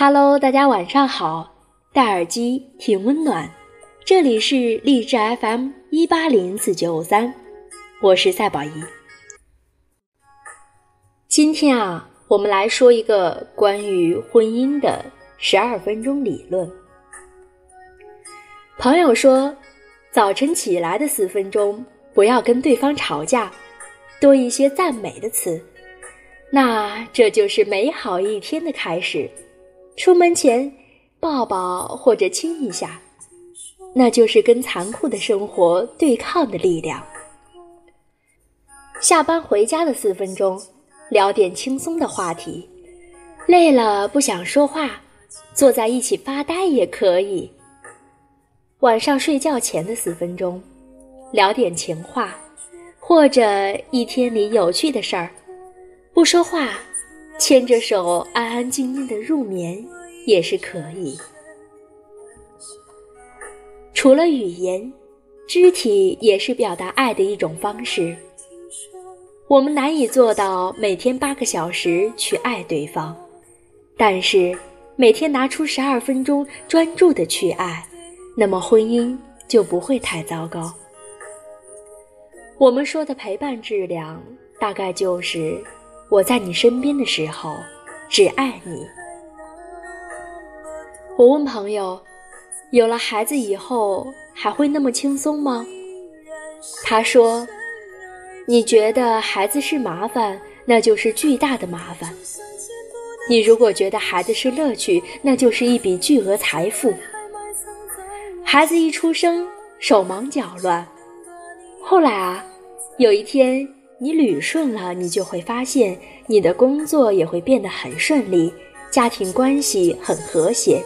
Hello，大家晚上好，戴耳机挺温暖。这里是励志 FM 一八零四九五三，我是赛宝仪。今天啊，我们来说一个关于婚姻的十二分钟理论。朋友说，早晨起来的四分钟，不要跟对方吵架，多一些赞美的词，那这就是美好一天的开始。出门前抱抱或者亲一下，那就是跟残酷的生活对抗的力量。下班回家的四分钟，聊点轻松的话题，累了不想说话，坐在一起发呆也可以。晚上睡觉前的四分钟，聊点情话，或者一天里有趣的事儿，不说话。牵着手安安静静的入眠也是可以。除了语言，肢体也是表达爱的一种方式。我们难以做到每天八个小时去爱对方，但是每天拿出十二分钟专注的去爱，那么婚姻就不会太糟糕。我们说的陪伴质量，大概就是。我在你身边的时候，只爱你。我问朋友，有了孩子以后还会那么轻松吗？他说：“你觉得孩子是麻烦，那就是巨大的麻烦；你如果觉得孩子是乐趣，那就是一笔巨额财富。孩子一出生，手忙脚乱，后来啊，有一天。”你捋顺了，你就会发现你的工作也会变得很顺利，家庭关系很和谐，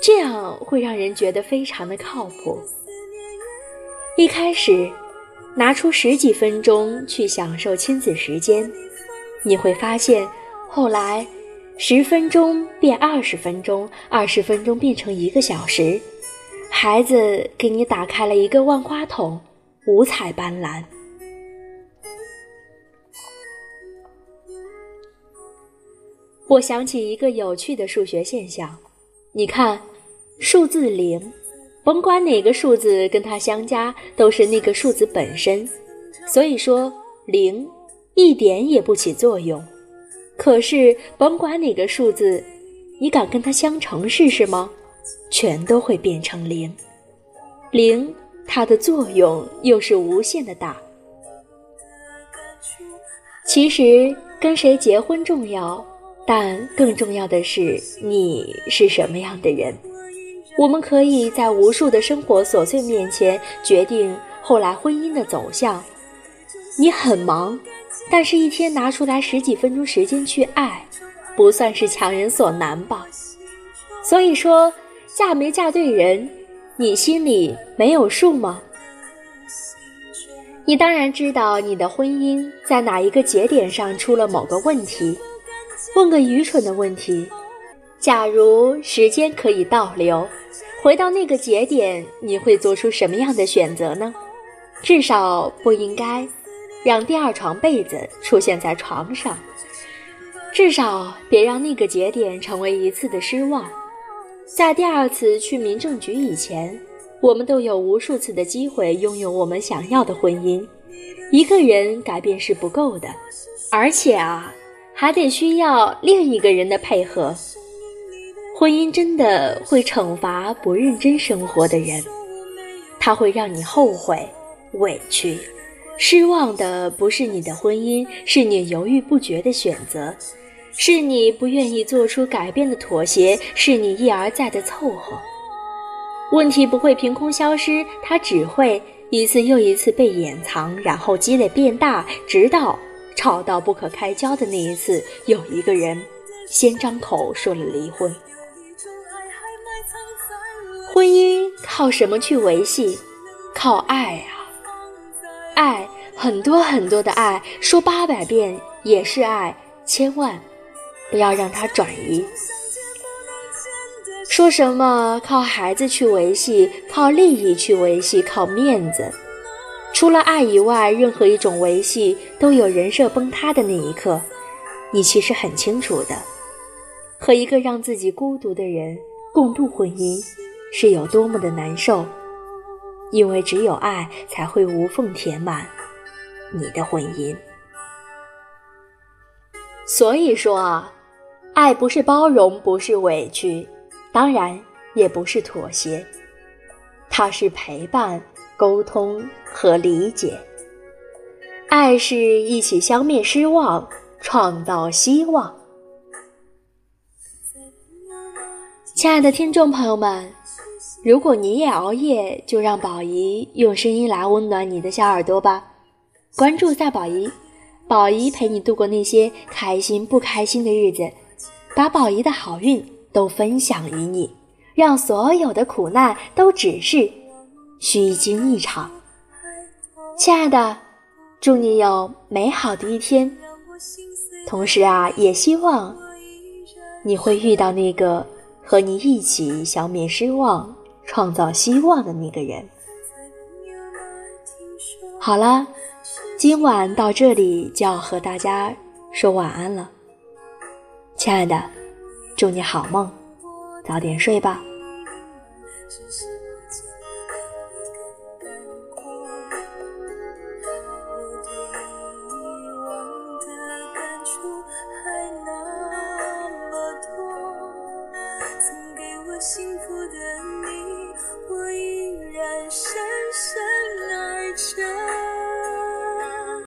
这样会让人觉得非常的靠谱。一开始，拿出十几分钟去享受亲子时间，你会发现，后来十分钟变二十分钟，二十分钟变成一个小时，孩子给你打开了一个万花筒，五彩斑斓。我想起一个有趣的数学现象，你看，数字零，甭管哪个数字跟它相加，都是那个数字本身，所以说零一点也不起作用。可是甭管哪个数字，你敢跟它相乘试试吗？全都会变成零。零它的作用又是无限的大。其实跟谁结婚重要。但更重要的是，你是什么样的人？我们可以在无数的生活琐碎面前决定后来婚姻的走向。你很忙，但是一天拿出来十几分钟时间去爱，不算是强人所难吧？所以说，嫁没嫁对人，你心里没有数吗？你当然知道你的婚姻在哪一个节点上出了某个问题。问个愚蠢的问题：假如时间可以倒流，回到那个节点，你会做出什么样的选择呢？至少不应该让第二床被子出现在床上，至少别让那个节点成为一次的失望。在第二次去民政局以前，我们都有无数次的机会拥有我们想要的婚姻。一个人改变是不够的，而且啊。还得需要另一个人的配合。婚姻真的会惩罚不认真生活的人，它会让你后悔、委屈、失望的不是你的婚姻，是你犹豫不决的选择，是你不愿意做出改变的妥协，是你一而再的凑合。问题不会凭空消失，它只会一次又一次被掩藏，然后积累变大，直到。吵到不可开交的那一次，有一个人先张口说了离婚。婚姻靠什么去维系？靠爱啊！爱，很多很多的爱，说八百遍也是爱，千万不要让它转移。说什么靠孩子去维系，靠利益去维系，靠面子。除了爱以外，任何一种维系都有人设崩塌的那一刻。你其实很清楚的，和一个让自己孤独的人共度婚姻是有多么的难受，因为只有爱才会无缝填满你的婚姻。所以说啊，爱不是包容，不是委屈，当然也不是妥协，它是陪伴、沟通和理解。爱是一起消灭失望，创造希望。亲爱的听众朋友们，如果你也熬夜，就让宝仪用声音来温暖你的小耳朵吧。关注下宝仪。宝仪陪你度过那些开心不开心的日子，把宝仪的好运都分享于你，让所有的苦难都只是虚惊一场。亲爱的，祝你有美好的一天。同时啊，也希望你会遇到那个和你一起消灭失望、创造希望的那个人。好了。今晚到这里就要和大家说晚安了，亲爱的，祝你好梦，早点睡吧。